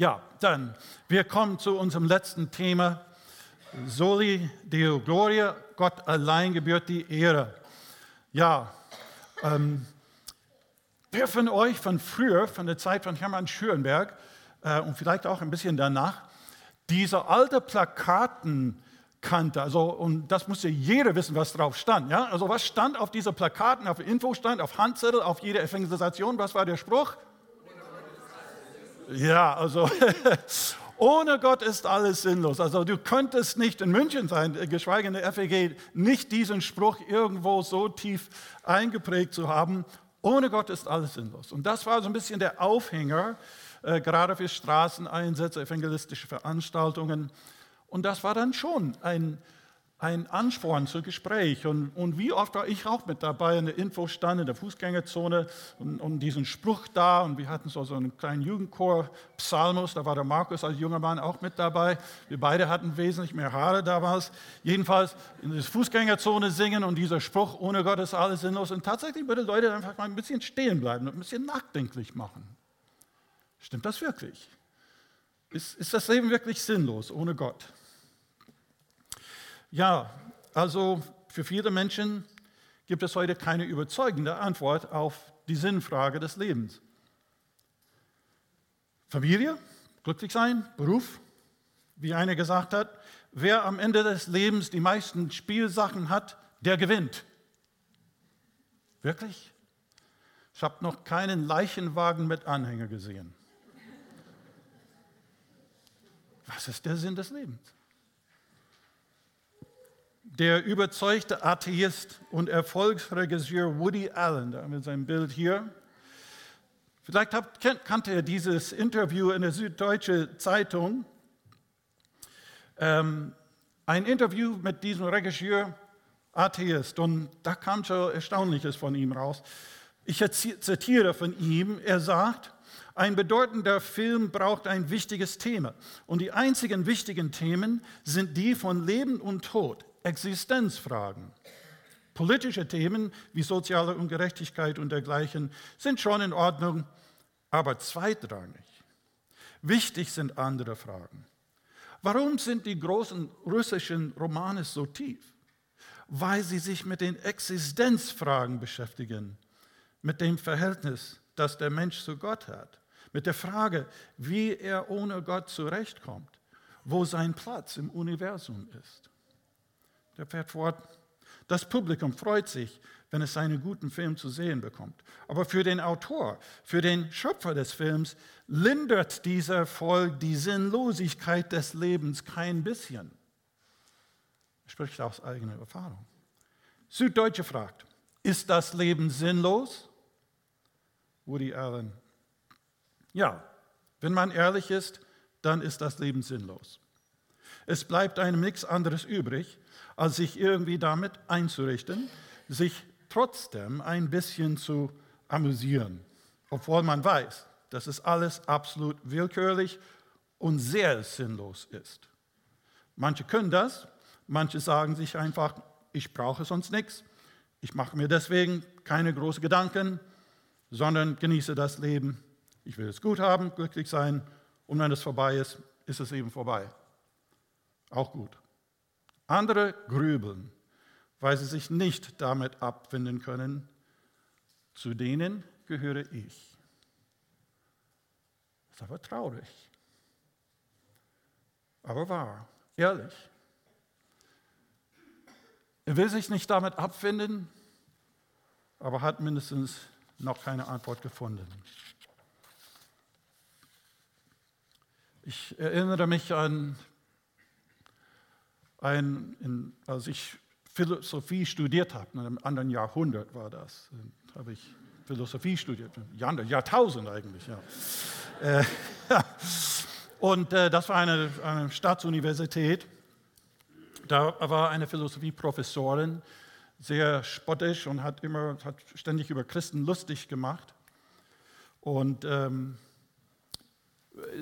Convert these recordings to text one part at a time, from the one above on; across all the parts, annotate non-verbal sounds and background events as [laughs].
Ja, dann, wir kommen zu unserem letzten Thema. Soli Deo Gloria, Gott allein gebührt die Ehre. Ja, ähm, wer von euch von früher, von der Zeit von Hermann Schürenberg äh, und vielleicht auch ein bisschen danach, diese alte Plakaten kannte. Also, und das musste jeder wissen, was drauf stand. Ja? Also, was stand auf diesen Plakaten, auf Infostand, auf Handzettel, auf jeder Evangelisation? Was war der Spruch? Ja, also [laughs] ohne Gott ist alles sinnlos. Also du könntest nicht in München sein, geschweige in der FEG, nicht diesen Spruch irgendwo so tief eingeprägt zu haben. Ohne Gott ist alles sinnlos. Und das war so ein bisschen der Aufhänger, äh, gerade für Straßeneinsätze, evangelistische Veranstaltungen. Und das war dann schon ein ein Ansporn zu Gespräch. Und, und wie oft war ich auch mit dabei in der Infostand in der Fußgängerzone und, und diesen Spruch da. Und wir hatten so, so einen kleinen Jugendchor, Psalmus, da war der Markus als junger Mann auch mit dabei. Wir beide hatten wesentlich mehr Haare damals. Jedenfalls in der Fußgängerzone singen und dieser Spruch, ohne Gott ist alles sinnlos. Und tatsächlich würde Leute einfach mal ein bisschen stehen bleiben und ein bisschen nachdenklich machen. Stimmt das wirklich? Ist, ist das Leben wirklich sinnlos ohne Gott? Ja, also für viele Menschen gibt es heute keine überzeugende Antwort auf die Sinnfrage des Lebens. Familie, glücklich sein, Beruf, wie einer gesagt hat, wer am Ende des Lebens die meisten Spielsachen hat, der gewinnt. Wirklich? Ich habe noch keinen Leichenwagen mit Anhänger gesehen. Was ist der Sinn des Lebens? Der überzeugte Atheist und Erfolgsregisseur Woody Allen, da haben wir sein Bild hier. Vielleicht habt, kannte er dieses Interview in der Süddeutsche Zeitung. Ähm, ein Interview mit diesem Regisseur, Atheist, und da kam schon Erstaunliches von ihm raus. Ich zitiere von ihm, er sagt, ein bedeutender Film braucht ein wichtiges Thema. Und die einzigen wichtigen Themen sind die von Leben und Tod. Existenzfragen. Politische Themen wie soziale Ungerechtigkeit und dergleichen sind schon in Ordnung, aber zweitrangig. Wichtig sind andere Fragen. Warum sind die großen russischen Romane so tief? Weil sie sich mit den Existenzfragen beschäftigen, mit dem Verhältnis, das der Mensch zu Gott hat, mit der Frage, wie er ohne Gott zurechtkommt, wo sein Platz im Universum ist. Der fährt fort. Das Publikum freut sich, wenn es seinen guten Film zu sehen bekommt. Aber für den Autor, für den Schöpfer des Films lindert dieser Erfolg die Sinnlosigkeit des Lebens kein bisschen. Er spricht aus eigener Erfahrung. Süddeutsche fragt, ist das Leben sinnlos? Woody Allen. Ja, wenn man ehrlich ist, dann ist das Leben sinnlos. Es bleibt einem nichts anderes übrig, als sich irgendwie damit einzurichten, sich trotzdem ein bisschen zu amüsieren, obwohl man weiß, dass es alles absolut willkürlich und sehr sinnlos ist. Manche können das, manche sagen sich einfach, ich brauche sonst nichts, ich mache mir deswegen keine großen Gedanken, sondern genieße das Leben. Ich will es gut haben, glücklich sein und wenn es vorbei ist, ist es eben vorbei. Auch gut. Andere grübeln, weil sie sich nicht damit abfinden können. Zu denen gehöre ich. Das ist aber traurig. Aber wahr, ehrlich. Er will sich nicht damit abfinden, aber hat mindestens noch keine Antwort gefunden. Ich erinnere mich an ein, in, als ich Philosophie studiert habe, in einem anderen Jahrhundert war das, habe ich Philosophie studiert, Jahrtausend eigentlich, ja. äh, [laughs] Und äh, das war eine, eine Staatsuniversität. Da war eine Philosophieprofessorin, sehr spottisch und hat immer hat ständig über Christen lustig gemacht. Und ähm,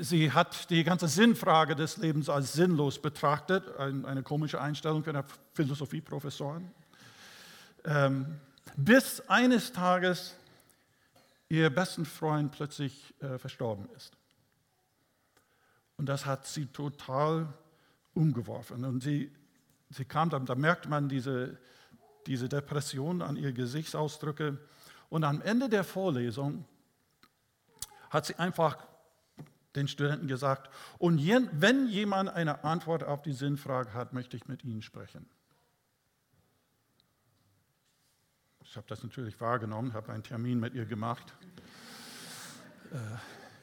sie hat die ganze Sinnfrage des Lebens als sinnlos betrachtet, eine komische Einstellung für eine Philosophieprofessorin, ähm, bis eines Tages ihr besten Freund plötzlich äh, verstorben ist. Und das hat sie total umgeworfen. Und sie, sie kam dann, da merkt man diese, diese Depression an ihr Gesichtsausdrücke. Und am Ende der Vorlesung hat sie einfach den Studenten gesagt, und wenn jemand eine Antwort auf die Sinnfrage hat, möchte ich mit Ihnen sprechen. Ich habe das natürlich wahrgenommen, habe einen Termin mit ihr gemacht. Äh,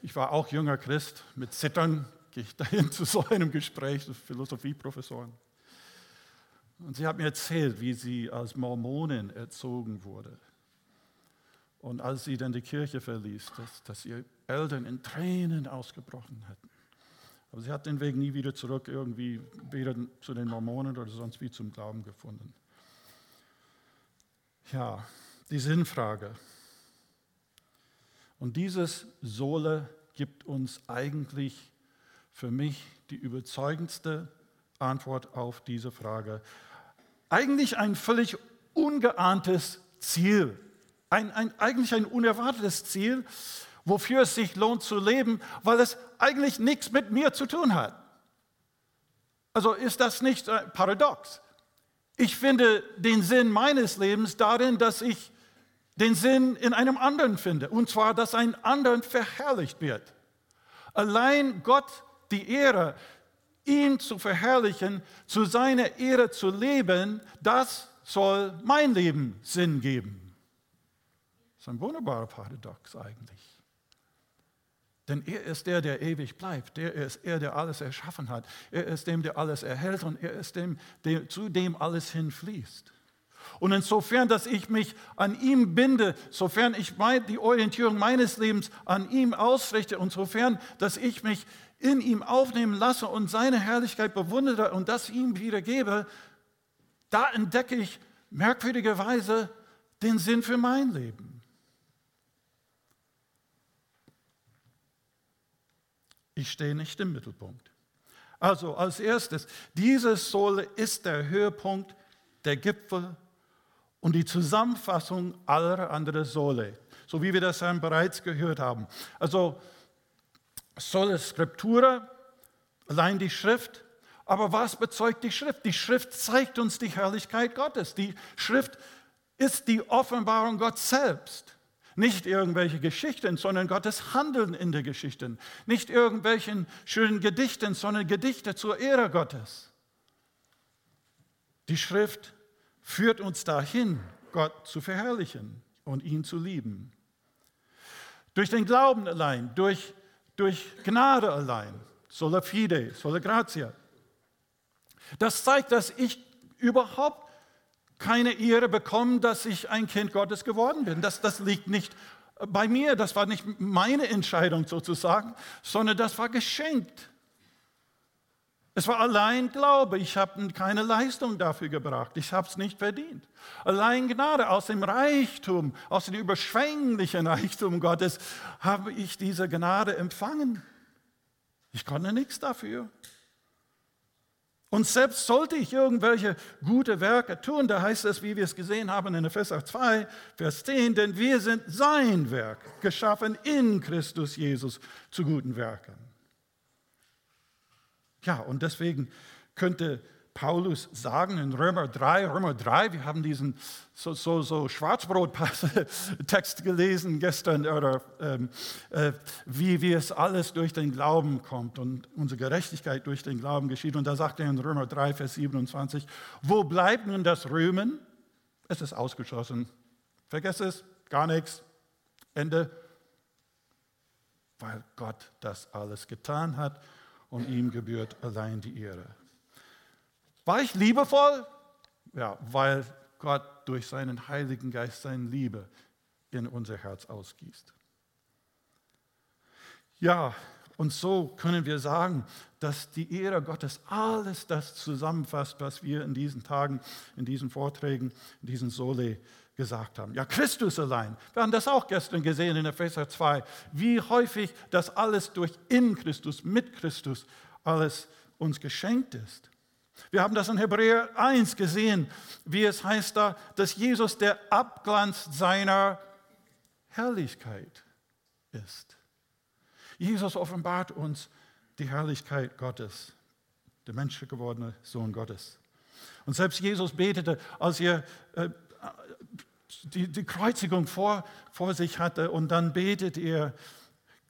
ich war auch junger Christ, mit Zittern gehe ich [laughs] dahin zu so einem Gespräch, Philosophieprofessoren. Und sie hat mir erzählt, wie sie als Mormonin erzogen wurde. Und als sie dann die Kirche verließ, dass, dass ihre Eltern in Tränen ausgebrochen hatten. Aber sie hat den Weg nie wieder zurück irgendwie, weder zu den Mormonen oder sonst wie zum Glauben gefunden. Ja, die Sinnfrage. Und dieses Sohle gibt uns eigentlich für mich die überzeugendste Antwort auf diese Frage. Eigentlich ein völlig ungeahntes Ziel, ein, ein, eigentlich ein unerwartetes Ziel, wofür es sich lohnt zu leben, weil es eigentlich nichts mit mir zu tun hat. Also ist das nicht paradox? Ich finde den Sinn meines Lebens darin, dass ich den Sinn in einem anderen finde, und zwar, dass ein anderen verherrlicht wird. Allein Gott die Ehre, ihn zu verherrlichen, zu seiner Ehre zu leben, das soll mein Leben Sinn geben. Das ist ein wunderbarer Paradox eigentlich. Denn er ist der, der ewig bleibt. Der ist er, der alles erschaffen hat. Er ist dem, der alles erhält und er ist dem, der, zu dem alles hinfließt. Und insofern, dass ich mich an ihm binde, sofern ich die Orientierung meines Lebens an ihm ausrichte und sofern, dass ich mich in ihm aufnehmen lasse und seine Herrlichkeit bewundere und das ihm wiedergebe, da entdecke ich merkwürdigerweise den Sinn für mein Leben. Ich stehe nicht im Mittelpunkt. Also als erstes, dieses Sohle ist der Höhepunkt, der Gipfel und die Zusammenfassung aller anderen Sohle, so wie wir das dann bereits gehört haben. Also Solle Scriptura, allein die Schrift. Aber was bezeugt die Schrift? Die Schrift zeigt uns die Herrlichkeit Gottes. Die Schrift ist die Offenbarung Gottes selbst. Nicht irgendwelche Geschichten, sondern Gottes Handeln in der Geschichte. Nicht irgendwelchen schönen Gedichten, sondern Gedichte zur Ehre Gottes. Die Schrift führt uns dahin, Gott zu verherrlichen und ihn zu lieben. Durch den Glauben allein, durch, durch Gnade allein, sola fide, sola gratia. Das zeigt, dass ich überhaupt keine Ehre bekomme, dass ich ein Kind Gottes geworden bin. Das, das liegt nicht bei mir, das war nicht meine Entscheidung sozusagen, sondern das war geschenkt. Es war allein Glaube. Ich habe keine Leistung dafür gebracht. Ich habe es nicht verdient. Allein Gnade aus dem Reichtum, aus dem überschwänglichen Reichtum Gottes habe ich diese Gnade empfangen. Ich konnte nichts dafür. Und selbst sollte ich irgendwelche gute Werke tun, da heißt es, wie wir es gesehen haben in Epheser 2, Vers 10, denn wir sind sein Werk, geschaffen in Christus Jesus zu guten Werken. Ja, und deswegen könnte Paulus sagen in Römer 3, Römer 3, wir haben diesen so, so, so Schwarzbrot-Text gelesen gestern, oder ähm, äh, wie, wie es alles durch den Glauben kommt und unsere Gerechtigkeit durch den Glauben geschieht. Und da sagt er in Römer 3, Vers 27, wo bleibt nun das Römen? Es ist ausgeschlossen. Vergesst es, gar nichts. Ende. Weil Gott das alles getan hat und ihm gebührt allein die Ehre. War ich liebevoll? Ja, weil Gott durch seinen Heiligen Geist seine Liebe in unser Herz ausgießt. Ja, und so können wir sagen, dass die Ehre Gottes alles das zusammenfasst, was wir in diesen Tagen, in diesen Vorträgen, in diesen Sole gesagt haben. Ja, Christus allein. Wir haben das auch gestern gesehen in Epheser 2, wie häufig das alles durch in Christus, mit Christus, alles uns geschenkt ist. Wir haben das in Hebräer 1 gesehen, wie es heißt da, dass Jesus der Abglanz seiner Herrlichkeit ist. Jesus offenbart uns die Herrlichkeit Gottes, der menschgewordene Sohn Gottes. Und selbst Jesus betete, als er äh, die, die Kreuzigung vor, vor sich hatte, und dann betet er,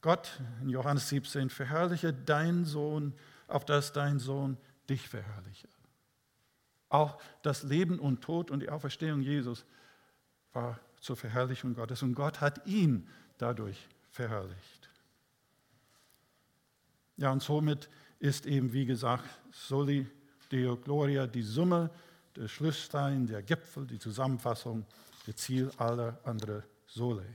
Gott, in Johannes 17, verherrliche deinen Sohn, auf dass dein Sohn dich verherrliche. Auch das Leben und Tod und die Auferstehung Jesus war zur Verherrlichung Gottes und Gott hat ihn dadurch verherrlicht. Ja, und somit ist eben, wie gesagt, Soli Deo Gloria die Summe, der Schlussstein, der Gipfel, die Zusammenfassung, der Ziel aller anderen Sole.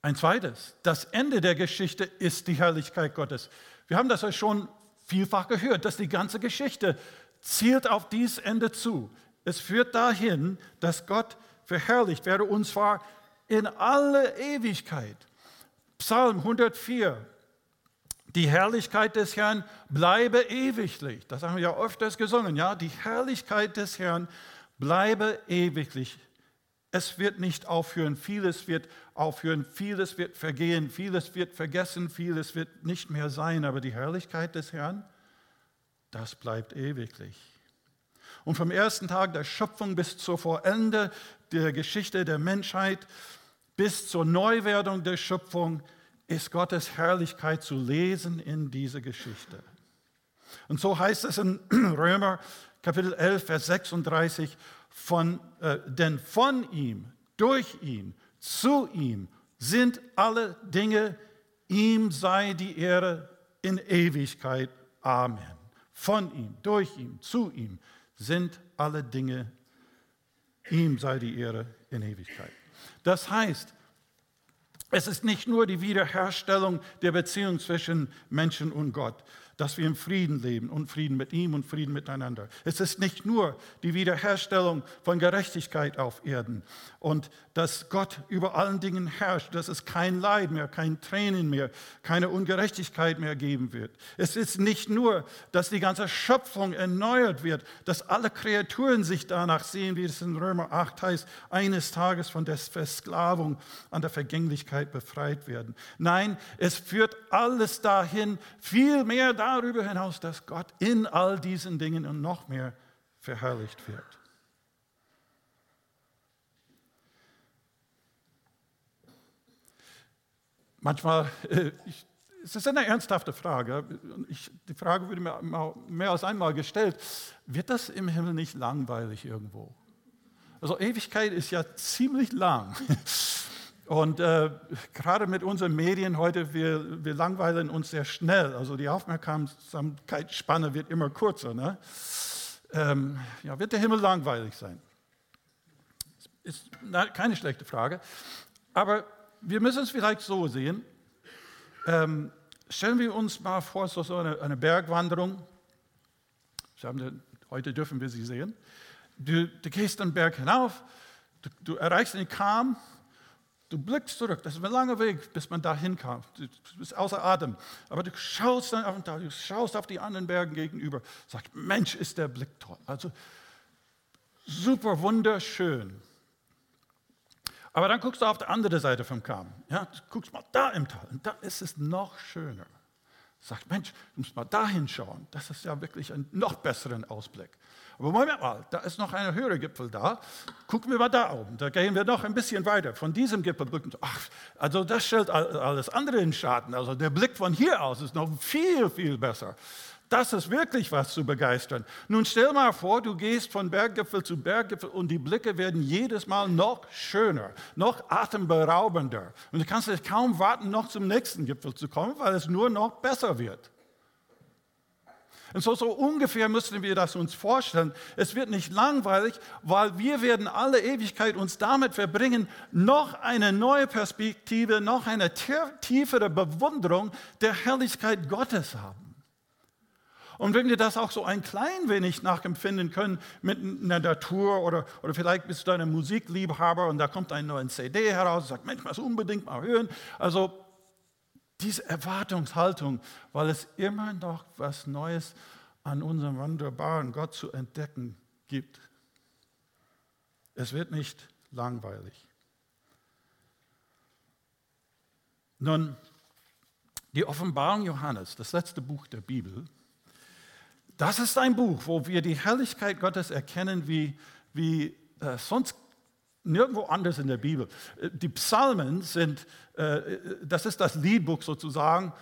Ein zweites, das Ende der Geschichte ist die Herrlichkeit Gottes. Wir haben das ja schon vielfach gehört, dass die ganze Geschichte zielt auf dieses Ende zu. Es führt dahin, dass Gott verherrlicht werde und zwar in alle Ewigkeit. Psalm 104, die Herrlichkeit des Herrn bleibe ewiglich. Das haben wir ja öfters gesungen, ja. Die Herrlichkeit des Herrn bleibe ewiglich. Es wird nicht aufhören, vieles wird aufhören, vieles wird vergehen, vieles wird vergessen, vieles wird nicht mehr sein, aber die Herrlichkeit des Herrn, das bleibt ewiglich. Und vom ersten Tag der Schöpfung bis zur Vorende der Geschichte der Menschheit, bis zur Neuwerdung der Schöpfung, ist Gottes Herrlichkeit zu lesen in dieser Geschichte. Und so heißt es in [clears throat] Römer Kapitel 11, Vers 36, von, äh, denn von ihm, durch ihn, zu ihm sind alle Dinge, ihm sei die Ehre in Ewigkeit. Amen. Von ihm, durch ihn, zu ihm sind alle Dinge, ihm sei die Ehre in Ewigkeit. Das heißt, es ist nicht nur die Wiederherstellung der Beziehung zwischen Menschen und Gott, dass wir im Frieden leben und Frieden mit ihm und Frieden miteinander. Es ist nicht nur die Wiederherstellung von Gerechtigkeit auf Erden und dass Gott über allen Dingen herrscht, dass es kein Leid mehr, kein Tränen mehr, keine Ungerechtigkeit mehr geben wird. Es ist nicht nur, dass die ganze Schöpfung erneuert wird, dass alle Kreaturen sich danach sehen, wie es in Römer 8 heißt, eines Tages von der Versklavung an der Vergänglichkeit befreit werden. Nein, es führt alles dahin, viel mehr dahin, darüber hinaus, dass Gott in all diesen Dingen und noch mehr verherrlicht wird. Manchmal, äh, ich, es ist eine ernsthafte Frage. Ich, die Frage wurde mir mehr als einmal gestellt. Wird das im Himmel nicht langweilig irgendwo? Also Ewigkeit ist ja ziemlich lang. Und äh, gerade mit unseren Medien heute, wir, wir, langweilen uns sehr schnell. Also die Aufmerksamkeitsspanne wird immer kürzer. Ne? Ähm, ja, wird der Himmel langweilig sein? Ist keine schlechte Frage. Aber wir müssen es vielleicht so sehen. Ähm, stellen wir uns mal vor, so eine, eine Bergwanderung. Den, heute dürfen wir sie sehen. Du, du gehst den Berg hinauf, du, du erreichst den Kam Du blickst zurück, das ist ein langer Weg, bis man dahin kam. Du bist außer Atem. Aber du schaust dann auf den Tag, du schaust auf die anderen Berge gegenüber, sagst, Mensch, ist der Blick toll. Also super wunderschön. Aber dann guckst du auf die andere Seite vom Kamm. Ja, du guckst mal da im Tal und da ist es noch schöner. Sagt, Mensch, du musst mal da hinschauen. Das ist ja wirklich ein noch besseren Ausblick. Aber Moment mal, da ist noch ein höherer Gipfel da. Gucken wir mal da oben. Da gehen wir noch ein bisschen weiter. Von diesem Gipfel blicken. Ach, also das stellt alles andere in Schatten. Also der Blick von hier aus ist noch viel, viel besser. Das ist wirklich was zu begeistern. Nun stell mal vor, du gehst von Berggipfel zu Berggipfel und die Blicke werden jedes Mal noch schöner, noch atemberaubender. Und du kannst kaum warten, noch zum nächsten Gipfel zu kommen, weil es nur noch besser wird. Und so, so ungefähr müssen wir das uns vorstellen. Es wird nicht langweilig, weil wir werden alle Ewigkeit uns damit verbringen, noch eine neue Perspektive, noch eine tiefere Bewunderung der Herrlichkeit Gottes haben. Und wenn wir das auch so ein klein wenig nachempfinden können mit einer Natur oder, oder vielleicht bist du ein Musikliebhaber und da kommt ein neuer CD heraus und sagt, Mensch, was unbedingt mal hören. Also diese Erwartungshaltung, weil es immer noch was Neues an unserem wunderbaren Gott zu entdecken gibt. Es wird nicht langweilig. Nun, Die Offenbarung Johannes, das letzte Buch der Bibel, das ist ein Buch, wo wir die Herrlichkeit Gottes erkennen wie, wie äh, sonst nirgendwo anders in der Bibel. Äh, die Psalmen sind, äh, das ist das Liedbuch sozusagen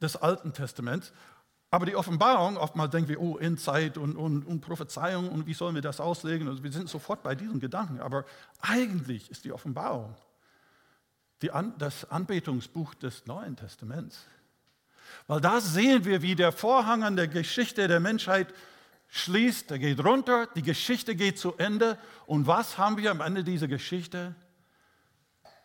des Alten Testaments. Aber die Offenbarung, oftmals denken wir, oh, Endzeit und, und, und Prophezeiung und wie sollen wir das auslegen? Also wir sind sofort bei diesen Gedanken. Aber eigentlich ist die Offenbarung die An das Anbetungsbuch des Neuen Testaments. Weil da sehen wir, wie der Vorhang an der Geschichte der Menschheit schließt, der geht runter, die Geschichte geht zu Ende. Und was haben wir am Ende dieser Geschichte?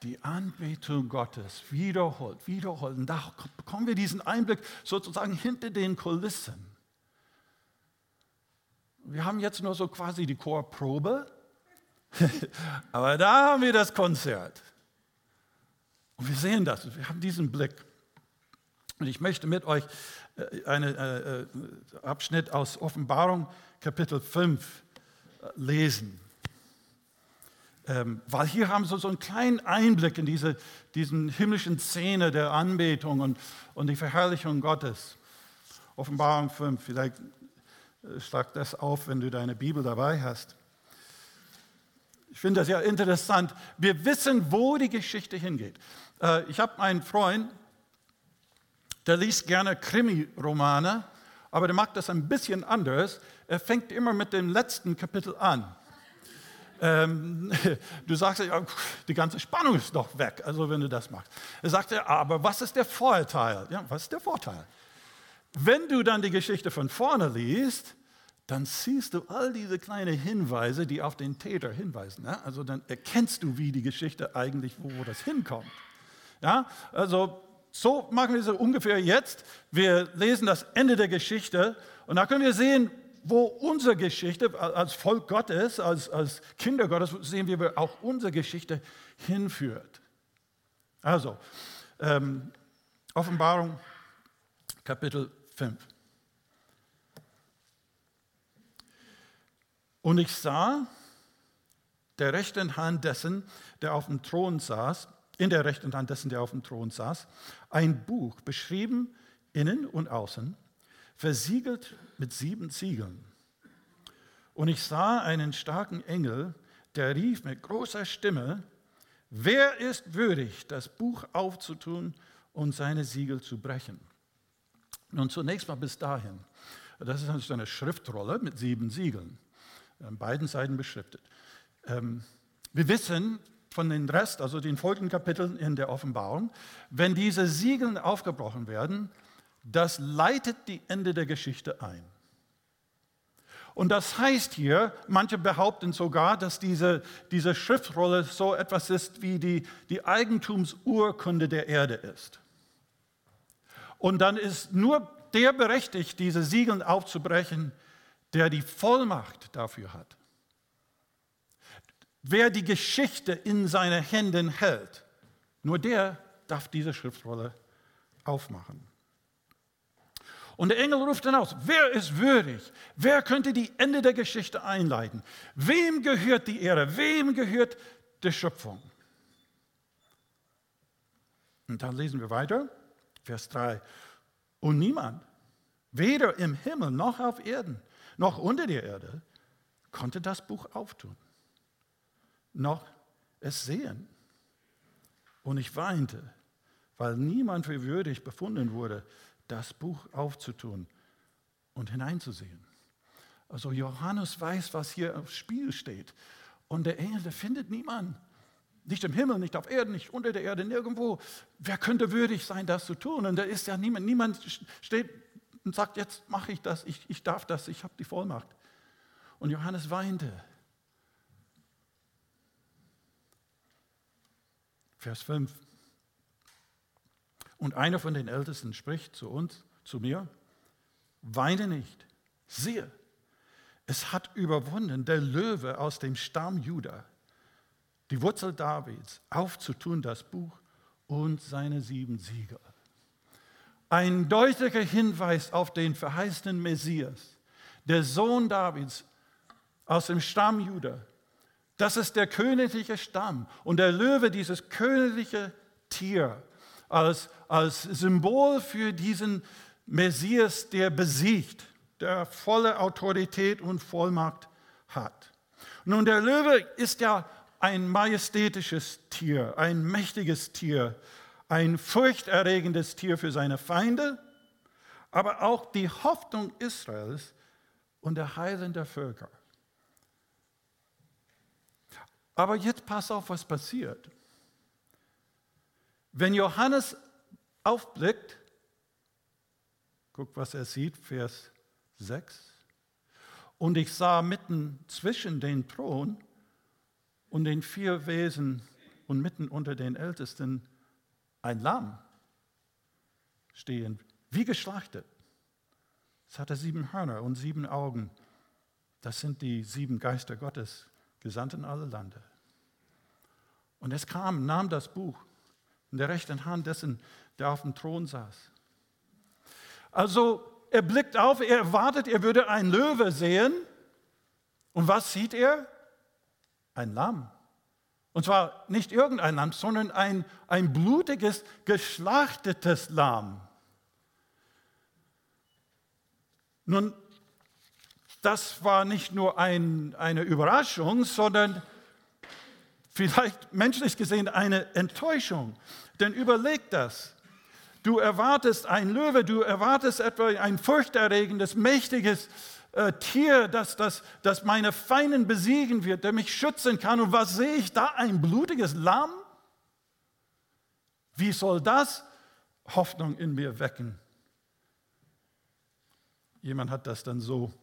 Die Anbetung Gottes wiederholt, wiederholt. Und da bekommen wir diesen Einblick sozusagen hinter den Kulissen. Wir haben jetzt nur so quasi die Chorprobe, [laughs] aber da haben wir das Konzert. Und wir sehen das, wir haben diesen Blick. Und ich möchte mit euch einen äh, äh, Abschnitt aus Offenbarung Kapitel 5 lesen. Ähm, weil hier haben wir so einen kleinen Einblick in diese diesen himmlischen Szene der Anbetung und, und die Verherrlichung Gottes. Offenbarung 5, vielleicht schlag das auf, wenn du deine Bibel dabei hast. Ich finde das ja interessant. Wir wissen, wo die Geschichte hingeht. Ich habe einen Freund, der liest gerne Krimi-Romane, aber der macht das ein bisschen anders. Er fängt immer mit dem letzten Kapitel an. Ähm, [laughs] du sagst die ganze Spannung ist doch weg, also wenn du das machst. Er sagt aber was ist der Vorteil? Ja, was ist der Vorteil? Wenn du dann die Geschichte von vorne liest, dann siehst du all diese kleinen Hinweise, die auf den Täter hinweisen. Ja? Also dann erkennst du, wie die Geschichte eigentlich, wo, wo das hinkommt. Ja? Also so machen wir es ungefähr jetzt. Wir lesen das Ende der Geschichte und da können wir sehen, wo unsere Geschichte als Volk Gottes, als, als Kinder Gottes, sehen wir, wo auch unsere Geschichte hinführt. Also, ähm, Offenbarung Kapitel 5. Und ich sah der rechten Hand dessen, der auf dem Thron saß, in der rechten Hand dessen, der auf dem Thron saß, ein Buch, beschrieben innen und außen, versiegelt mit sieben Siegeln. Und ich sah einen starken Engel, der rief mit großer Stimme, wer ist würdig, das Buch aufzutun und seine Siegel zu brechen? Nun zunächst mal bis dahin. Das ist eine Schriftrolle mit sieben Siegeln, an beiden Seiten beschriftet. Ähm, wir wissen, von den Rest, also den folgenden Kapiteln in der Offenbarung, wenn diese Siegel aufgebrochen werden, das leitet die Ende der Geschichte ein. Und das heißt hier, manche behaupten sogar, dass diese, diese Schriftrolle so etwas ist wie die, die Eigentumsurkunde der Erde ist. Und dann ist nur der berechtigt, diese Siegel aufzubrechen, der die Vollmacht dafür hat. Wer die Geschichte in seinen Händen hält, nur der darf diese Schriftrolle aufmachen. Und der Engel ruft dann aus, wer ist würdig? Wer könnte die Ende der Geschichte einleiten? Wem gehört die Ehre? Wem gehört die Schöpfung? Und dann lesen wir weiter, Vers 3. Und niemand, weder im Himmel noch auf Erden, noch unter der Erde, konnte das Buch auftun noch es sehen. Und ich weinte, weil niemand für würdig befunden wurde, das Buch aufzutun und hineinzusehen. Also Johannes weiß, was hier aufs Spiel steht. Und der Engel, der findet niemanden. Nicht im Himmel, nicht auf Erden, nicht unter der Erde, nirgendwo. Wer könnte würdig sein, das zu tun? Und da ist ja niemand. Niemand steht und sagt, jetzt mache ich das, ich, ich darf das, ich habe die Vollmacht. Und Johannes weinte. Vers 5. Und einer von den Ältesten spricht zu uns, zu mir, weine nicht, siehe, es hat überwunden der Löwe aus dem Stamm Juda, die Wurzel Davids, aufzutun das Buch und seine sieben Siegel. Ein deutlicher Hinweis auf den verheißenen Messias, der Sohn Davids aus dem Stamm Juda, das ist der königliche Stamm. Und der Löwe, dieses königliche Tier, als, als Symbol für diesen Messias, der besiegt, der volle Autorität und Vollmacht hat. Nun, der Löwe ist ja ein majestätisches Tier, ein mächtiges Tier, ein furchterregendes Tier für seine Feinde, aber auch die Hoffnung Israels und der Heilen der Völker. Aber jetzt pass auf, was passiert. Wenn Johannes aufblickt, guck, was er sieht, Vers 6. Und ich sah mitten zwischen den Thron und den vier Wesen und mitten unter den Ältesten ein Lamm stehen, wie geschlachtet. Es hatte sieben Hörner und sieben Augen. Das sind die sieben Geister Gottes, gesandt in alle Lande. Und es kam, nahm das Buch in der rechten Hand dessen, der auf dem Thron saß. Also er blickt auf, er erwartet, er würde einen Löwe sehen. Und was sieht er? Ein Lamm. Und zwar nicht irgendein Lamm, sondern ein, ein blutiges, geschlachtetes Lamm. Nun, das war nicht nur ein, eine Überraschung, sondern vielleicht menschlich gesehen eine Enttäuschung. Denn überleg das. Du erwartest ein Löwe, du erwartest etwa ein furchterregendes, mächtiges äh, Tier, das, das, das meine Feinden besiegen wird, der mich schützen kann. Und was sehe ich da? Ein blutiges Lamm? Wie soll das Hoffnung in mir wecken? Jemand hat das dann so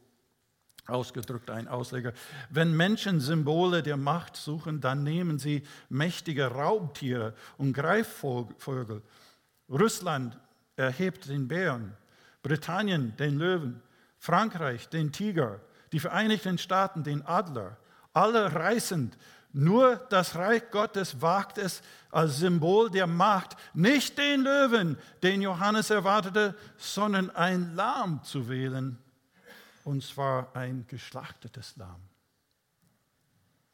ausgedrückt, ein Ausleger. Wenn Menschen Symbole der Macht suchen, dann nehmen sie mächtige Raubtiere und Greifvögel. Russland erhebt den Bären, Britannien den Löwen, Frankreich den Tiger, die Vereinigten Staaten den Adler. Alle reißend. Nur das Reich Gottes wagt es als Symbol der Macht, nicht den Löwen, den Johannes erwartete, sondern ein Lamm zu wählen und zwar ein geschlachtetes Lamm.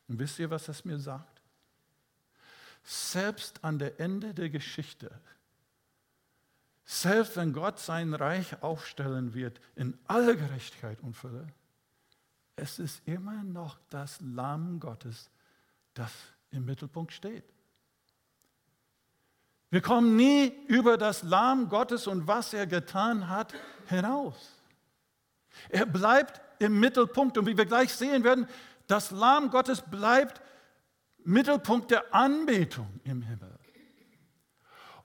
Und wisst ihr, was das mir sagt? Selbst an der Ende der Geschichte, selbst wenn Gott sein Reich aufstellen wird in aller Gerechtigkeit und Fülle, es ist immer noch das Lamm Gottes, das im Mittelpunkt steht. Wir kommen nie über das Lamm Gottes und was er getan hat hinaus. Er bleibt im Mittelpunkt und wie wir gleich sehen werden, das Lamm Gottes bleibt Mittelpunkt der Anbetung im Himmel.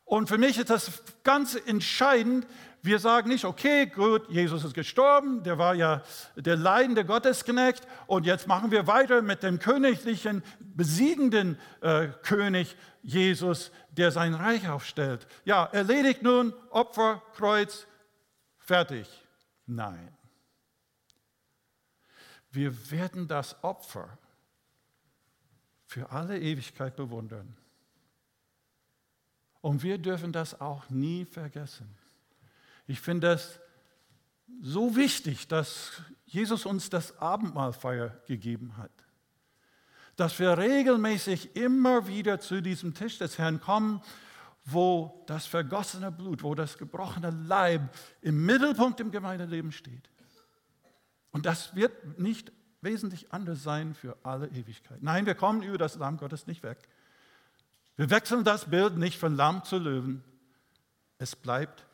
Und für mich ist das ganz entscheidend. Wir sagen nicht, okay, gut, Jesus ist gestorben, der war ja der leidende Gottesknecht und jetzt machen wir weiter mit dem königlichen, besiegenden äh, König Jesus, der sein Reich aufstellt. Ja, erledigt nun, Opfer, Kreuz, fertig. Nein. Wir werden das Opfer für alle Ewigkeit bewundern. Und wir dürfen das auch nie vergessen. Ich finde es so wichtig, dass Jesus uns das Abendmahlfeier gegeben hat. Dass wir regelmäßig immer wieder zu diesem Tisch des Herrn kommen, wo das vergossene Blut, wo das gebrochene Leib im Mittelpunkt im Gemeindeleben steht. Und das wird nicht wesentlich anders sein für alle Ewigkeit. Nein, wir kommen über das Lamm Gottes nicht weg. Wir wechseln das Bild nicht von Lamm zu Löwen. Es bleibt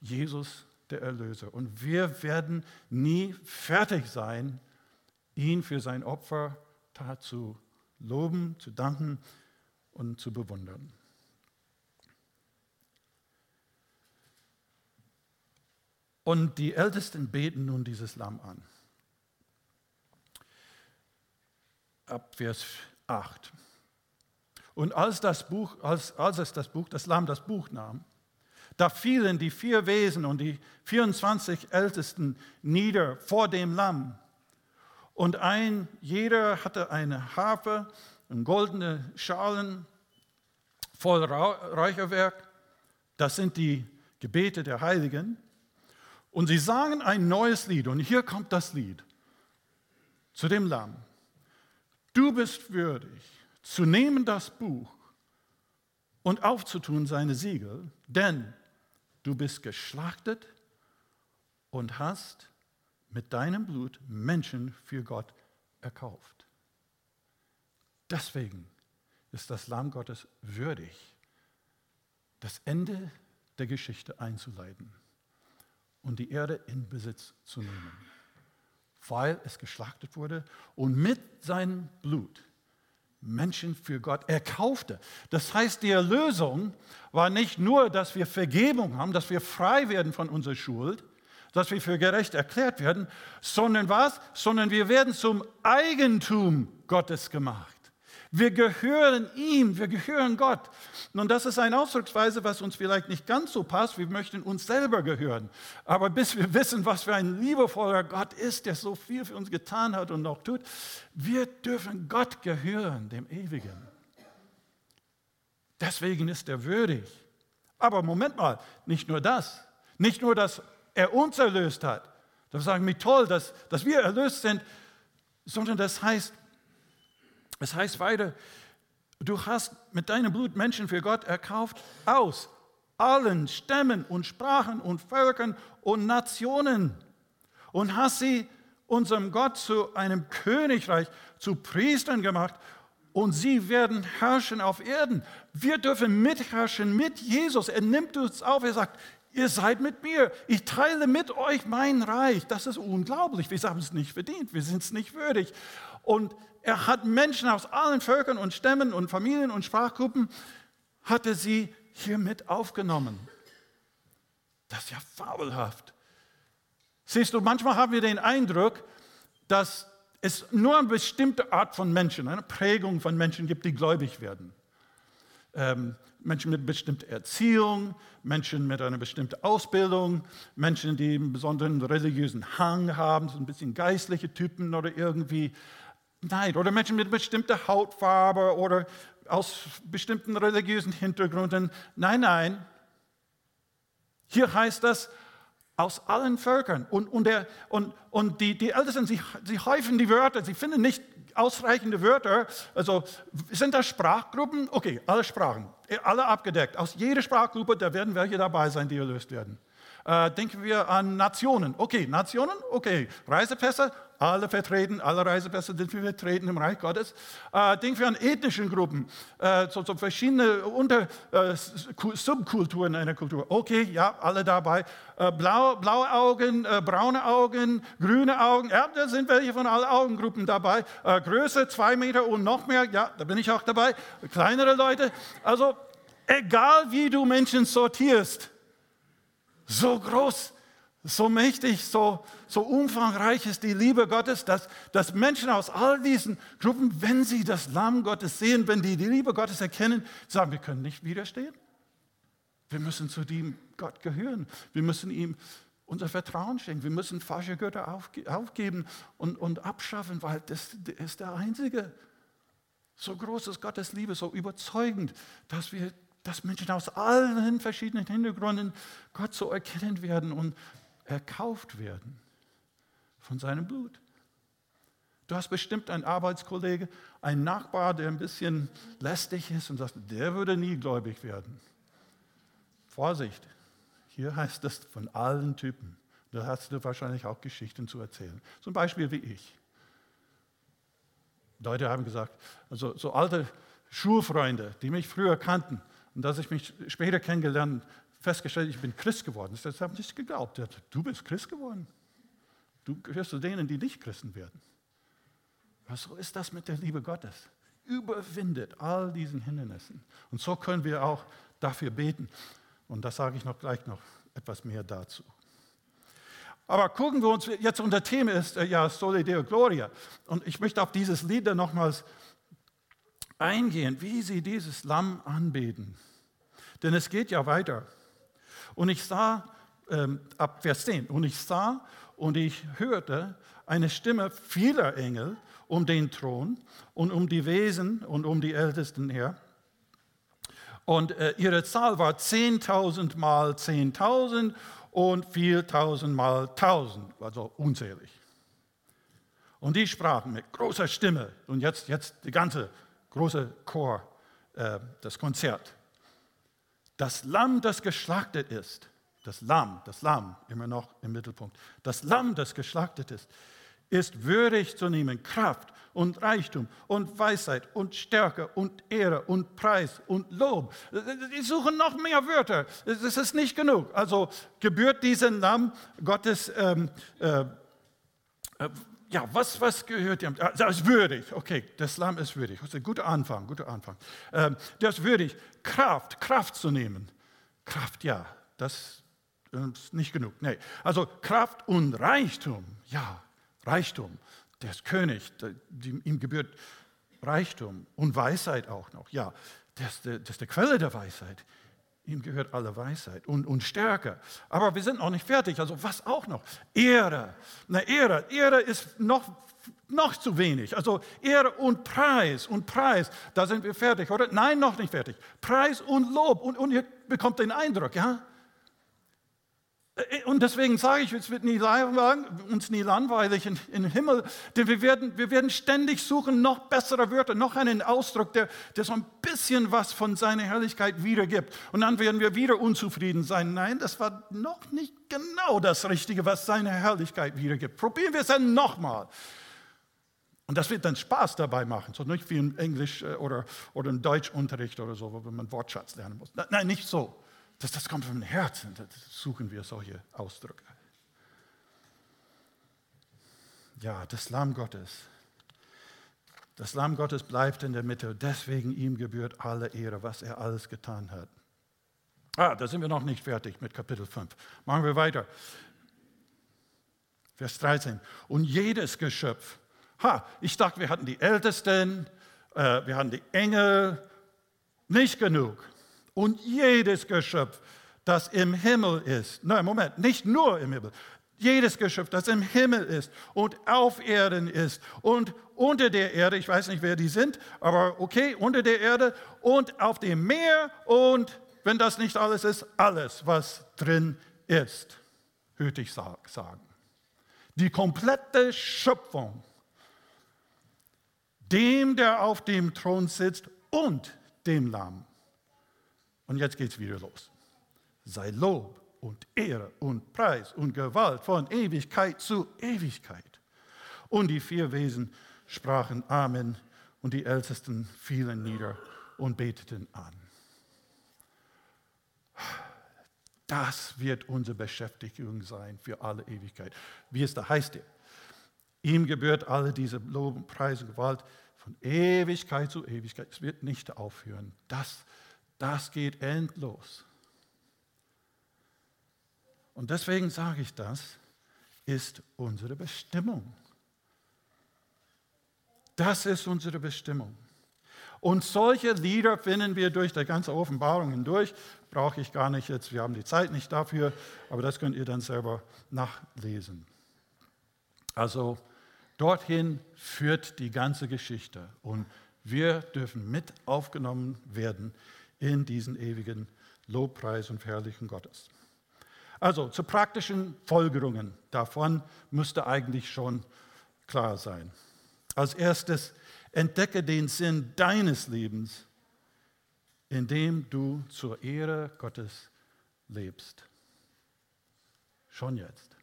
Jesus der Erlöser. Und wir werden nie fertig sein, ihn für sein Opfertat zu loben, zu danken und zu bewundern. Und die Ältesten beten nun dieses Lamm an. Ab Vers 8. Und als, das Buch, als, als es das Buch, das Lamm das Buch nahm, da fielen die vier Wesen und die 24 Ältesten nieder vor dem Lamm. Und ein, jeder hatte eine Harfe und goldene Schalen voll Räucherwerk. Das sind die Gebete der Heiligen. Und sie sangen ein neues Lied. Und hier kommt das Lied zu dem Lamm. Du bist würdig zu nehmen das Buch und aufzutun seine Siegel, denn du bist geschlachtet und hast mit deinem Blut Menschen für Gott erkauft. Deswegen ist das Lamm Gottes würdig, das Ende der Geschichte einzuleiten und die Erde in Besitz zu nehmen, weil es geschlachtet wurde und mit seinem Blut Menschen für Gott erkaufte. Das heißt, die Erlösung war nicht nur, dass wir Vergebung haben, dass wir frei werden von unserer Schuld, dass wir für gerecht erklärt werden, sondern was? Sondern wir werden zum Eigentum Gottes gemacht. Wir gehören ihm, wir gehören Gott. Nun, das ist eine Ausdrucksweise, was uns vielleicht nicht ganz so passt. Wir möchten uns selber gehören. Aber bis wir wissen, was für ein liebevoller Gott ist, der so viel für uns getan hat und noch tut, wir dürfen Gott gehören, dem Ewigen. Deswegen ist er würdig. Aber Moment mal, nicht nur das. Nicht nur, dass er uns erlöst hat. Das sagen wir toll, dass, dass wir erlöst sind, sondern das heißt, es heißt weiter, du hast mit deinem Blut Menschen für Gott erkauft aus allen Stämmen und Sprachen und Völkern und Nationen und hast sie unserem Gott zu einem Königreich, zu Priestern gemacht und sie werden herrschen auf Erden. Wir dürfen mitherrschen mit Jesus. Er nimmt uns auf, er sagt, ihr seid mit mir, ich teile mit euch mein Reich. Das ist unglaublich, wir haben es nicht verdient, wir sind es nicht würdig. Und er hat Menschen aus allen Völkern und Stämmen und Familien und Sprachgruppen, hatte sie hier mit aufgenommen. Das ist ja fabelhaft. Siehst du, manchmal haben wir den Eindruck, dass es nur eine bestimmte Art von Menschen, eine Prägung von Menschen gibt, die gläubig werden. Ähm, Menschen mit bestimmter Erziehung, Menschen mit einer bestimmten Ausbildung, Menschen, die einen besonderen religiösen Hang haben, so ein bisschen geistliche Typen oder irgendwie. Nein, oder Menschen mit bestimmter Hautfarbe oder aus bestimmten religiösen Hintergründen. Nein, nein. Hier heißt das, aus allen Völkern. Und, und, der, und, und die, die Ältesten, sie, sie häufen die Wörter, sie finden nicht ausreichende Wörter. Also sind das Sprachgruppen? Okay, alle Sprachen, alle abgedeckt. Aus jeder Sprachgruppe, da werden welche dabei sein, die erlöst werden. Äh, denken wir an Nationen. Okay, Nationen, okay. Reisepässe, alle vertreten, alle Reisepässe sind vertreten im Reich Gottes. Äh, denken wir an ethnischen Gruppen, äh, so, so, verschiedene Unter, äh, Subkulturen einer Kultur. Okay, ja, alle dabei. Äh, blau, blaue Augen, äh, braune Augen, grüne Augen, ja, da sind welche von allen Augengruppen dabei. Äh, Größe, zwei Meter und noch mehr, ja, da bin ich auch dabei. Kleinere Leute. Also, egal wie du Menschen sortierst, so groß so mächtig, so, so umfangreich ist die Liebe Gottes, dass, dass Menschen aus all diesen Gruppen, wenn sie das Lamm Gottes sehen, wenn die die Liebe Gottes erkennen, sagen, wir können nicht widerstehen. Wir müssen zu dem Gott gehören. Wir müssen ihm unser Vertrauen schenken. Wir müssen falsche Götter aufgeben und, und abschaffen, weil das, das ist der Einzige. So groß ist Gottes Liebe, so überzeugend, dass wir dass Menschen aus allen verschiedenen Hintergründen Gott so erkennen werden und erkauft werden von seinem Blut. Du hast bestimmt einen Arbeitskollege, einen Nachbar, der ein bisschen lästig ist und sagt, der würde nie gläubig werden. Vorsicht, hier heißt es von allen Typen. Da hast du wahrscheinlich auch Geschichten zu erzählen. Zum Beispiel wie ich. Leute haben gesagt, also so alte Schulfreunde, die mich früher kannten und dass ich mich später kennengelernt festgestellt, ich bin Christ geworden. Das haben nicht geglaubt. Du bist Christ geworden. Du gehörst zu denen, die nicht Christen werden. Was so ist das mit der Liebe Gottes. Überwindet all diesen Hindernissen. Und so können wir auch dafür beten. Und das sage ich noch gleich noch etwas mehr dazu. Aber gucken wir uns jetzt unser Thema ist äh, ja Sole Deo Gloria. Und ich möchte auf dieses Lied dann nochmals eingehen, wie sie dieses Lamm anbeten. Denn es geht ja weiter. Und ich sah, ähm, ab Vers 10, und ich sah und ich hörte eine Stimme vieler Engel um den Thron und um die Wesen und um die Ältesten her. Und äh, ihre Zahl war 10.000 mal 10.000 und 4.000 mal 1.000, also unzählig. Und die sprachen mit großer Stimme, und jetzt, jetzt die ganze große Chor, äh, das Konzert. Das Lamm, das geschlachtet ist, das Lamm, das Lamm, immer noch im Mittelpunkt, das Lamm, das geschlachtet ist, ist würdig zu nehmen Kraft und Reichtum und Weisheit und Stärke und Ehre und Preis und Lob. Die suchen noch mehr Wörter. Das ist nicht genug. Also gebührt diesem Lamm Gottes, ähm, äh, äh, ja, was, was gehört ihm? Ah, das ist würdig. Okay, das Lamm ist würdig. Das ist ein guter Anfang, guter Anfang. Ähm, das ist würdig, Kraft, Kraft zu nehmen. Kraft, ja, das ist nicht genug. Nee. Also Kraft und Reichtum, ja, Reichtum, der ist König, ihm gebührt Reichtum und Weisheit auch noch. Ja, das ist, das ist die Quelle der Weisheit. Ihm gehört alle Weisheit und, und Stärke. Aber wir sind noch nicht fertig. Also was auch noch? Ehre. Na, Ehre. Ehre ist noch, noch zu wenig. Also Ehre und Preis und Preis. Da sind wir fertig, oder? Nein, noch nicht fertig. Preis und Lob. Und, und ihr bekommt den Eindruck, ja? Äh, und deswegen sage ich, es wird nie uns nie langweilig in, in den Himmel, denn wir werden, wir werden ständig suchen noch bessere Wörter, noch einen Ausdruck, der, der so ein bisschen was von seiner Herrlichkeit wiedergibt. Und dann werden wir wieder unzufrieden sein. Nein, das war noch nicht genau das Richtige, was seine Herrlichkeit wiedergibt. Probieren wir es dann nochmal. Und das wird dann Spaß dabei machen, so nicht wie im Englisch äh, oder, oder im Deutschunterricht oder so, wo man Wortschatz lernen muss. Nein, nicht so. Das, das kommt vom Herzen, das suchen wir solche Ausdrücke. Ja, das Lamm Gottes. Das Lamm Gottes bleibt in der Mitte, deswegen ihm gebührt alle Ehre, was er alles getan hat. Ah, da sind wir noch nicht fertig mit Kapitel 5. Machen wir weiter. Vers 13. Und jedes Geschöpf, ha, ich dachte, wir hatten die Ältesten, äh, wir hatten die Engel, nicht genug und jedes Geschöpf, das im Himmel ist. Nein, Moment, nicht nur im Himmel. Jedes Geschöpf, das im Himmel ist und auf Erden ist und unter der Erde, ich weiß nicht, wer die sind, aber okay, unter der Erde und auf dem Meer und, wenn das nicht alles ist, alles, was drin ist, hörte ich sagen. Die komplette Schöpfung, dem, der auf dem Thron sitzt und dem Lamm und jetzt geht es wieder los. Sei Lob und Ehre und Preis und Gewalt von Ewigkeit zu Ewigkeit. Und die vier Wesen sprachen Amen und die Ältesten fielen nieder und beteten an. Das wird unsere Beschäftigung sein für alle Ewigkeit. Wie es da heißt, ihm gebührt alle diese Lob, Preis und Gewalt von Ewigkeit zu Ewigkeit. Es wird nicht aufhören. Das das geht endlos. Und deswegen sage ich das, ist unsere Bestimmung. Das ist unsere Bestimmung. Und solche Lieder finden wir durch die ganze Offenbarung hindurch. Brauche ich gar nicht jetzt, wir haben die Zeit nicht dafür, aber das könnt ihr dann selber nachlesen. Also dorthin führt die ganze Geschichte und wir dürfen mit aufgenommen werden in diesen ewigen Lobpreis und Verherrlichen Gottes. Also zu praktischen Folgerungen davon müsste eigentlich schon klar sein. Als erstes, entdecke den Sinn deines Lebens, indem du zur Ehre Gottes lebst. Schon jetzt.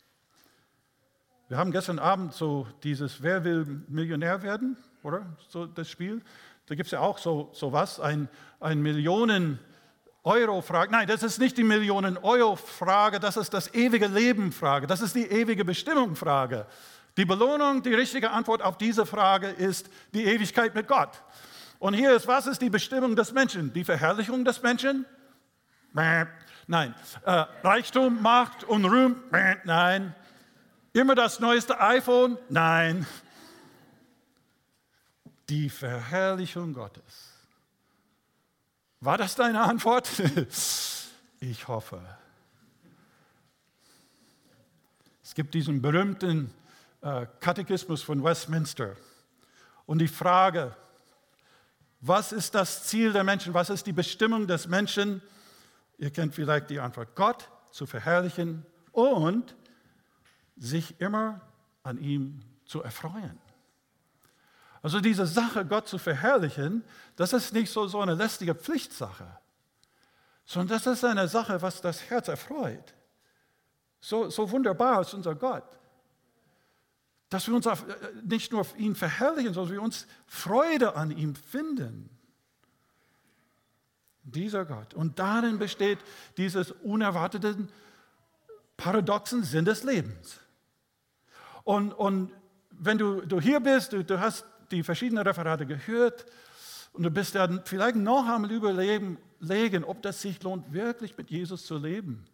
Wir haben gestern Abend so dieses Wer will Millionär werden, oder? So das Spiel. Da gibt es ja auch so, so was, ein, ein Millionen-Euro-Frage. Nein, das ist nicht die Millionen-Euro-Frage, das ist das ewige Leben-Frage, das ist die ewige Bestimmung-Frage. Die Belohnung, die richtige Antwort auf diese Frage ist die Ewigkeit mit Gott. Und hier ist, was ist die Bestimmung des Menschen? Die Verherrlichung des Menschen? Nein. Äh, Reichtum, Macht und Ruhm? Nein. Immer das neueste iPhone? Nein die Verherrlichung Gottes. War das deine Antwort? [laughs] Ich hoffe. Es gibt diesen berühmten äh, Katechismus von Westminster und die Frage, was ist das Ziel der Menschen, was ist die Bestimmung des Menschen? Ihr kennt vielleicht die Antwort, Gott zu verherrlichen und sich immer an ihm zu erfreuen. Also diese Sache, Gott zu verherrlichen, das ist nicht so, so eine lästige Pflichtsache, sondern das ist eine Sache, was das Herz erfreut. So, so wunderbar ist unser Gott, dass wir uns auf, äh, nicht nur auf ihn verherrlichen, sondern wir uns Freude an ihm finden. Dieser Gott. Und darin besteht dieses unerwarteten, paradoxen Sinn des Lebens. Und, und wenn du, du hier bist, du, du hast die verschiedenen Referate gehört und du bist dann vielleicht noch am Überlegen, ob das sich lohnt, wirklich mit Jesus zu leben.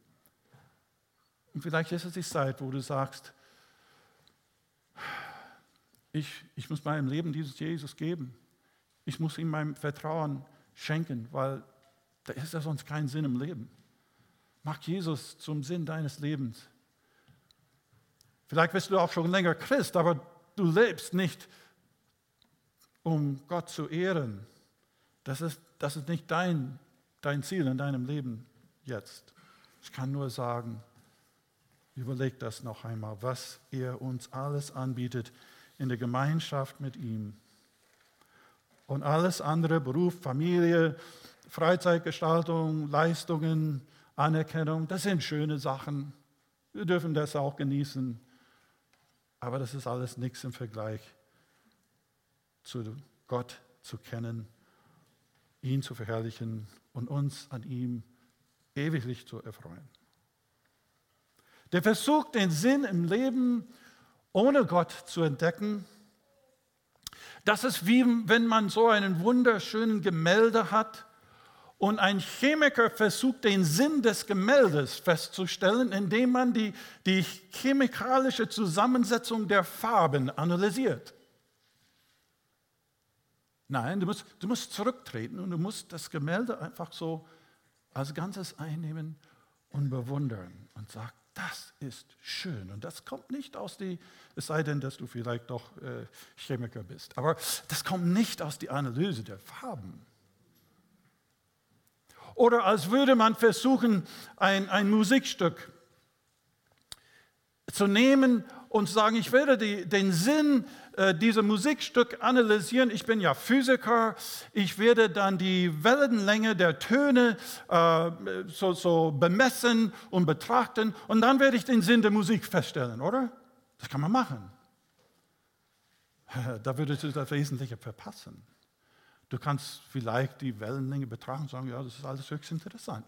Und vielleicht ist es die Zeit, wo du sagst, ich, ich muss meinem Leben dieses Jesus geben. Ich muss ihm mein Vertrauen schenken, weil da ist ja sonst kein Sinn im Leben. Mach Jesus zum Sinn deines Lebens. Vielleicht bist du auch schon länger Christ, aber du lebst nicht, um Gott zu ehren. Das ist, das ist nicht dein, dein Ziel in deinem Leben jetzt. Ich kann nur sagen, überleg das noch einmal, was er uns alles anbietet in der Gemeinschaft mit ihm. Und alles andere, Beruf, Familie, Freizeitgestaltung, Leistungen, Anerkennung, das sind schöne Sachen. Wir dürfen das auch genießen. Aber das ist alles nichts im Vergleich zu Gott zu kennen, ihn zu verherrlichen und uns an ihm ewiglich zu erfreuen. Der Versuch, den Sinn im Leben ohne Gott zu entdecken, das ist wie wenn man so einen wunderschönen Gemälde hat und ein Chemiker versucht, den Sinn des Gemäldes festzustellen, indem man die, die chemikalische Zusammensetzung der Farben analysiert. Nein, du musst, du musst zurücktreten und du musst das Gemälde einfach so als Ganzes einnehmen und bewundern und sagen, das ist schön. Und das kommt nicht aus die, es sei denn, dass du vielleicht doch äh, Chemiker bist, aber das kommt nicht aus der Analyse der Farben. Oder als würde man versuchen, ein, ein Musikstück zu nehmen und sagen, ich werde die, den Sinn äh, dieser Musikstück analysieren. Ich bin ja Physiker. Ich werde dann die Wellenlänge der Töne äh, so, so bemessen und betrachten. Und dann werde ich den Sinn der Musik feststellen, oder? Das kann man machen. [laughs] Da würdest du das Wesentliche verpassen. Du kannst vielleicht die Wellenlänge betrachten und sagen, ja, das ist alles höchst interessant.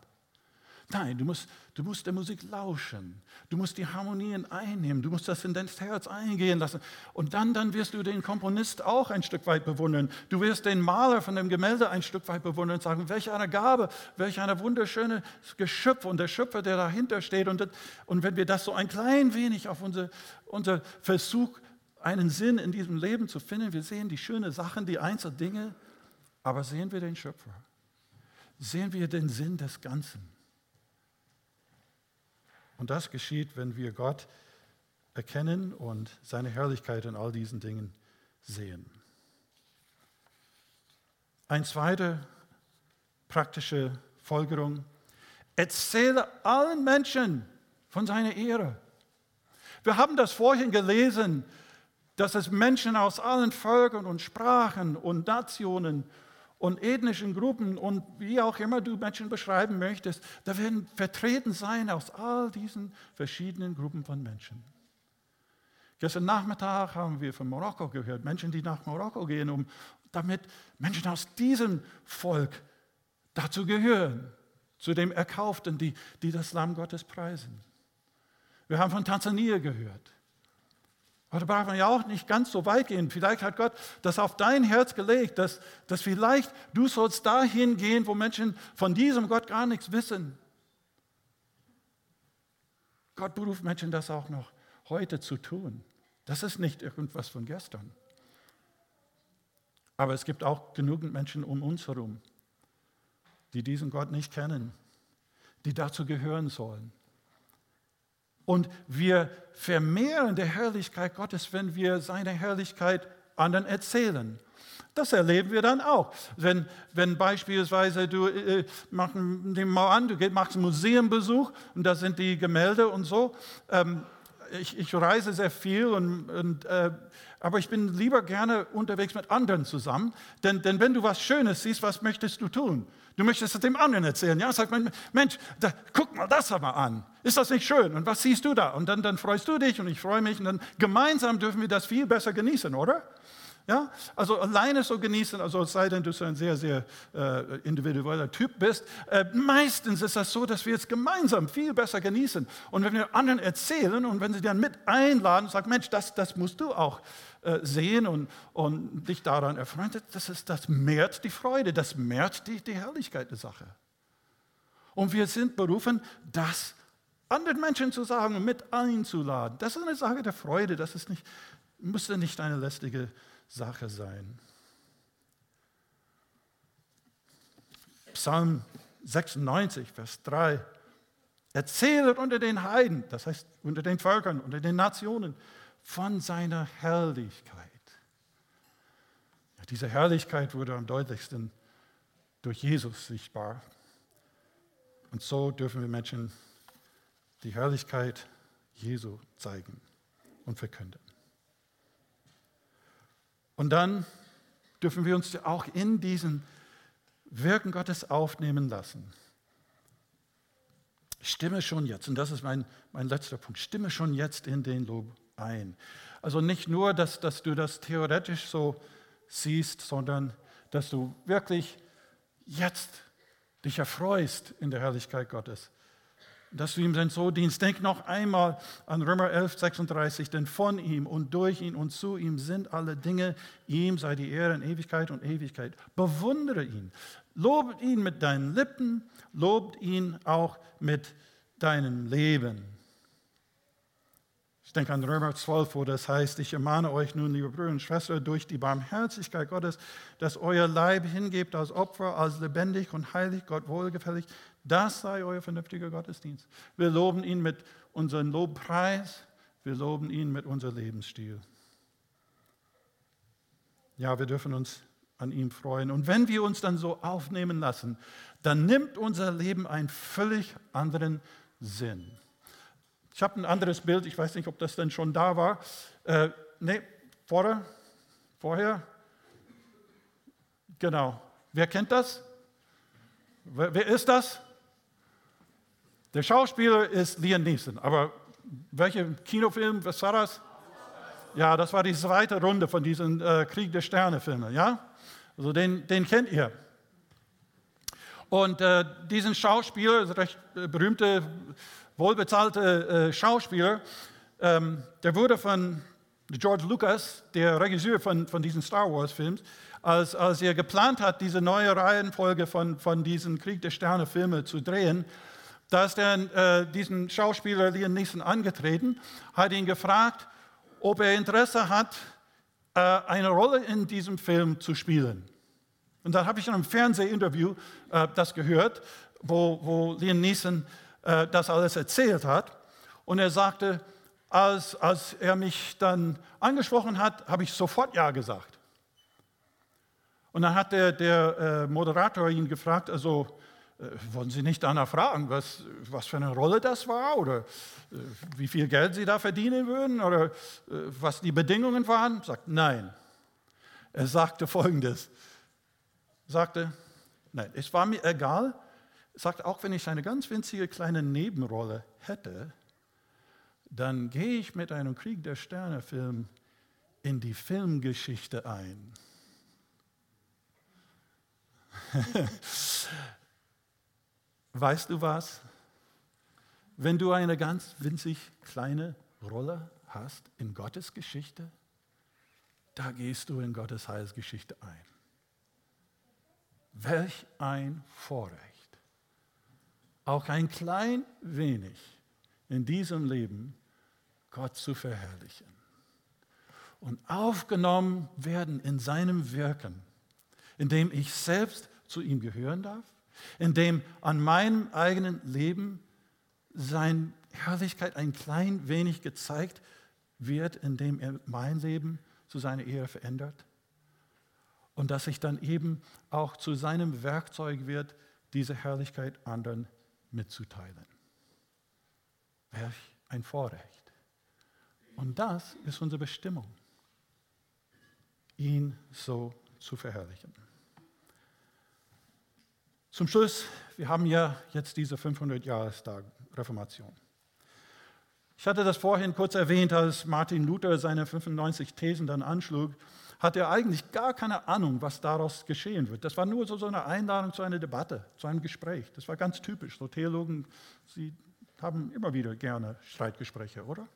Nein, du musst, du musst der Musik lauschen. Du musst die Harmonien einnehmen. Du musst das in dein Herz eingehen lassen. Und dann, dann wirst du den Komponist auch ein Stück weit bewundern. Du wirst den Maler von dem Gemälde ein Stück weit bewundern und sagen, welche eine Gabe, welch eine wunderschöne Geschöpf und der Schöpfer, der dahinter steht. Und, und wenn wir das so ein klein wenig auf unser, unser Versuch, einen Sinn in diesem Leben zu finden, wir sehen die schönen Sachen, die einzelnen Dinge, aber sehen wir den Schöpfer? Sehen wir den Sinn des Ganzen? Und das geschieht, wenn wir Gott erkennen und seine Herrlichkeit in all diesen Dingen sehen. Eine zweite praktische Folgerung. Erzähle allen Menschen von seiner Ehre. Wir haben das vorhin gelesen, dass es Menschen aus allen Völkern und Sprachen und Nationen und ethnischen Gruppen und wie auch immer du Menschen beschreiben möchtest, da werden vertreten sein aus all diesen verschiedenen Gruppen von Menschen. Gestern Nachmittag haben wir von Marokko gehört, Menschen, die nach Marokko gehen, um damit Menschen aus diesem Volk dazu gehören, zu dem Erkauften, die, die das Lamm Gottes preisen. Wir haben von Tansania gehört. Aber da braucht man ja auch nicht ganz so weit gehen. Vielleicht hat Gott das auf dein Herz gelegt, dass, dass vielleicht du sollst dahin gehen, wo Menschen von diesem Gott gar nichts wissen. Gott beruft Menschen, das auch noch heute zu tun. Das ist nicht irgendwas von gestern. Aber es gibt auch genügend Menschen um uns herum, die diesen Gott nicht kennen, die dazu gehören sollen. Und wir vermehren die Herrlichkeit Gottes, wenn wir seine Herrlichkeit anderen erzählen. Das erleben wir dann auch. Wenn, wenn beispielsweise du, äh, mach, nimm mal an, du machst einen Museumbesuch und da sind die Gemälde und so. Ähm, ich, ich reise sehr viel, und, und äh, aber ich bin lieber gerne unterwegs mit anderen zusammen. Denn, denn wenn du was Schönes siehst, was möchtest du tun? Du möchtest es dem anderen erzählen. Ja, sag mal, Mensch, da, guck mal das aber an. Ist das nicht schön? Und was siehst du da? Und dann, dann freust du dich und ich freue mich. Und dann gemeinsam dürfen wir das viel besser genießen, oder? Ja, also alleine so genießen, also es sei denn, du so ein sehr, sehr äh, individueller Typ bist. Äh, meistens ist das so, dass wir es gemeinsam viel besser genießen. Und wenn wir anderen erzählen und wenn sie dann mit einladen und Mensch, das, das musst du auch sehen und, und dich daran erfreuen, das, ist, das mehrt die Freude, das mehrt die, die Herrlichkeit der Sache. Und wir sind berufen, das anderen Menschen zu sagen und mit einzuladen. Das ist eine Sache der Freude, das ist nicht, müsste nicht eine lästige Sache sein. Psalm 96, Vers 3. Erzählet unter den Heiden, das heißt unter den Völkern, unter den Nationen, von seiner Herrlichkeit. Diese Herrlichkeit wurde am deutlichsten durch Jesus sichtbar. Und so dürfen wir Menschen die Herrlichkeit Jesu zeigen und verkünden. Und dann dürfen wir uns auch in diesen Wirken Gottes aufnehmen lassen. Stimme schon jetzt, und das ist mein, mein letzter Punkt, stimme schon jetzt in den Lob ein. Also nicht nur, dass, dass du das theoretisch so siehst, sondern dass du wirklich jetzt dich erfreust in der Herrlichkeit Gottes dass du ihm sein so dienst. Denk noch einmal an Römer 11, 36, denn von ihm und durch ihn und zu ihm sind alle Dinge, ihm sei die Ehre in Ewigkeit und Ewigkeit. Bewundere ihn, lobt ihn mit deinen Lippen, lobt ihn auch mit deinem Leben. Ich denke an Römer 12, wo das heißt, ich ermahne euch nun, liebe Brüder und Schwestern, durch die Barmherzigkeit Gottes, dass euer Leib hingebt als Opfer, als lebendig und heilig, Gott wohlgefällig. Das sei euer vernünftiger Gottesdienst. Wir loben ihn mit unserem Lobpreis, wir loben ihn mit unserem Lebensstil. Ja, wir dürfen uns an ihm freuen. Und wenn wir uns dann so aufnehmen lassen, dann nimmt unser Leben einen völlig anderen Sinn. Ich habe ein anderes Bild, ich weiß nicht, ob das denn schon da war. Äh, nee, vorher? Vorher? Genau. Wer kennt das? Wer, wer ist das? Der Schauspieler ist Liam Neeson, aber welcher Kinofilm, was war das? Ja, das war die zweite Runde von diesen äh, Krieg der Sterne-Filmen, ja? Also den, den kennt ihr. Und äh, diesen Schauspieler, recht äh, berühmte wohlbezahlte äh, Schauspieler, ähm, der wurde von George Lucas, der Regisseur von, von diesen Star Wars-Films, als, als er geplant hat, diese neue Reihenfolge von, von diesen Krieg der Sterne-Filmen zu drehen, da ist er äh, diesen Schauspieler Liam Neeson angetreten, hat ihn gefragt, ob er Interesse hat, äh, eine Rolle in diesem Film zu spielen. Und dann habe ich in einem Fernsehinterview äh, das gehört, wo, wo Liam Neeson äh, das alles erzählt hat. Und er sagte, als, als er mich dann angesprochen hat, habe ich sofort Ja gesagt. Und dann hat der, der äh, Moderator ihn gefragt, also äh, wollen Sie nicht danach fragen, was, was für eine Rolle das war oder wie viel Geld Sie da verdienen würden oder was die Bedingungen waren? Sagt nein. Er sagte folgendes, sagte, nein, es war mir egal, sagt, auch wenn ich eine ganz winzige kleine Nebenrolle hätte, dann gehe ich mit einem Krieg der Sterne-Film in die Filmgeschichte ein. [laughs] weißt du was? Wenn du eine ganz winzig kleine Rolle hast in Gottes Geschichte, da gehst du in Gottes Heilsgeschichte ein. Welch ein Vorrecht auch ein klein wenig in diesem Leben Gott zu verherrlichen. Und aufgenommen werden in seinem Wirken, indem ich selbst zu ihm gehören darf, indem an meinem eigenen Leben seine Herrlichkeit ein klein wenig gezeigt wird, indem er mein Leben zu seiner Ehre verändert. Und dass ich dann eben auch zu seinem Werkzeug wird, diese Herrlichkeit anderen mitzuteilen. Welch ein Vorrecht. Und das ist unsere Bestimmung, ihn so zu verherrlichen. Zum Schluss, wir haben ja jetzt diese 500-Jahrestag Reformation. Ich hatte das vorhin kurz erwähnt, als Martin Luther seine 95 Thesen dann anschlug, hatte er eigentlich gar keine Ahnung, was daraus geschehen wird. Das war nur so, eine Einladung zu einer Debatte, zu einem Gespräch. Das war ganz typisch. So Theologen, sie haben immer wieder gerne Streitgespräche, oder?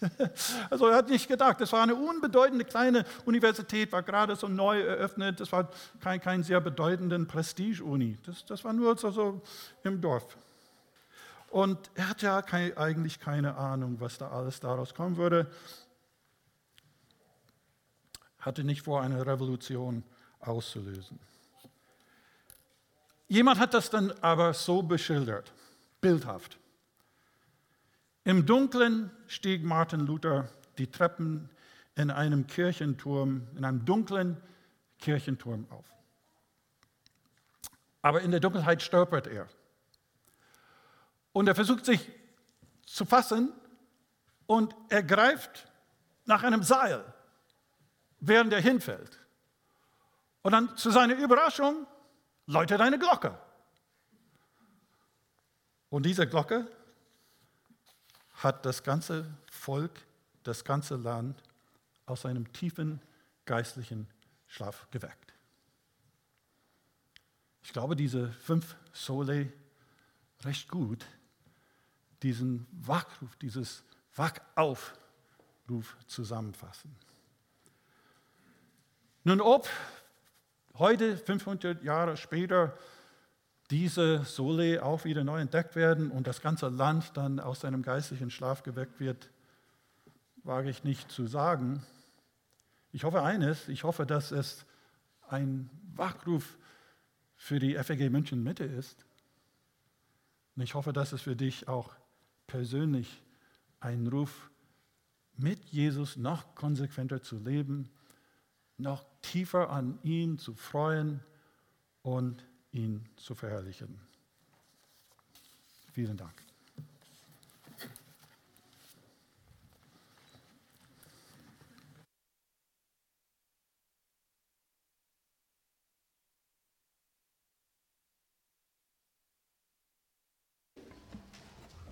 [laughs] Also er hat nicht gedacht, das war eine unbedeutende kleine Universität, war gerade so neu eröffnet, das war kein, kein sehr bedeutenden Prestige-Uni. Das, das war nur so, so im Dorf. Und er hatte ja kein, eigentlich keine Ahnung, was da alles daraus kommen würde. Hatte nicht vor, eine Revolution auszulösen. Jemand hat das dann aber so beschildert, bildhaft. Im Dunkeln stieg Martin Luther die Treppen in einem Kirchenturm, in einem dunklen Kirchenturm auf. Aber in der Dunkelheit stolpert er. Und er versucht sich zu fassen und er greift nach einem Seil, während er hinfällt. Und dann zu seiner Überraschung läutet eine Glocke. Und diese Glocke hat das ganze Volk, das ganze Land aus einem tiefen geistlichen Schlaf geweckt. Ich glaube, diese fünf Sole recht gut diesen Wachruf, dieses Wachaufruf zusammenfassen. Nun, ob heute, 500 Jahre später, diese Sole auch wieder neu entdeckt werden und das ganze Land dann aus seinem geistlichen Schlaf geweckt wird, wage ich nicht zu sagen. Ich hoffe eines, ich hoffe, dass es ein Wachruf für die FEG München Mitte ist. Und ich hoffe, dass es für dich auch persönlich ein Ruf, mit Jesus noch konsequenter zu leben, noch tiefer an ihn zu freuen und ihn zu verherrlichen. Vielen Dank.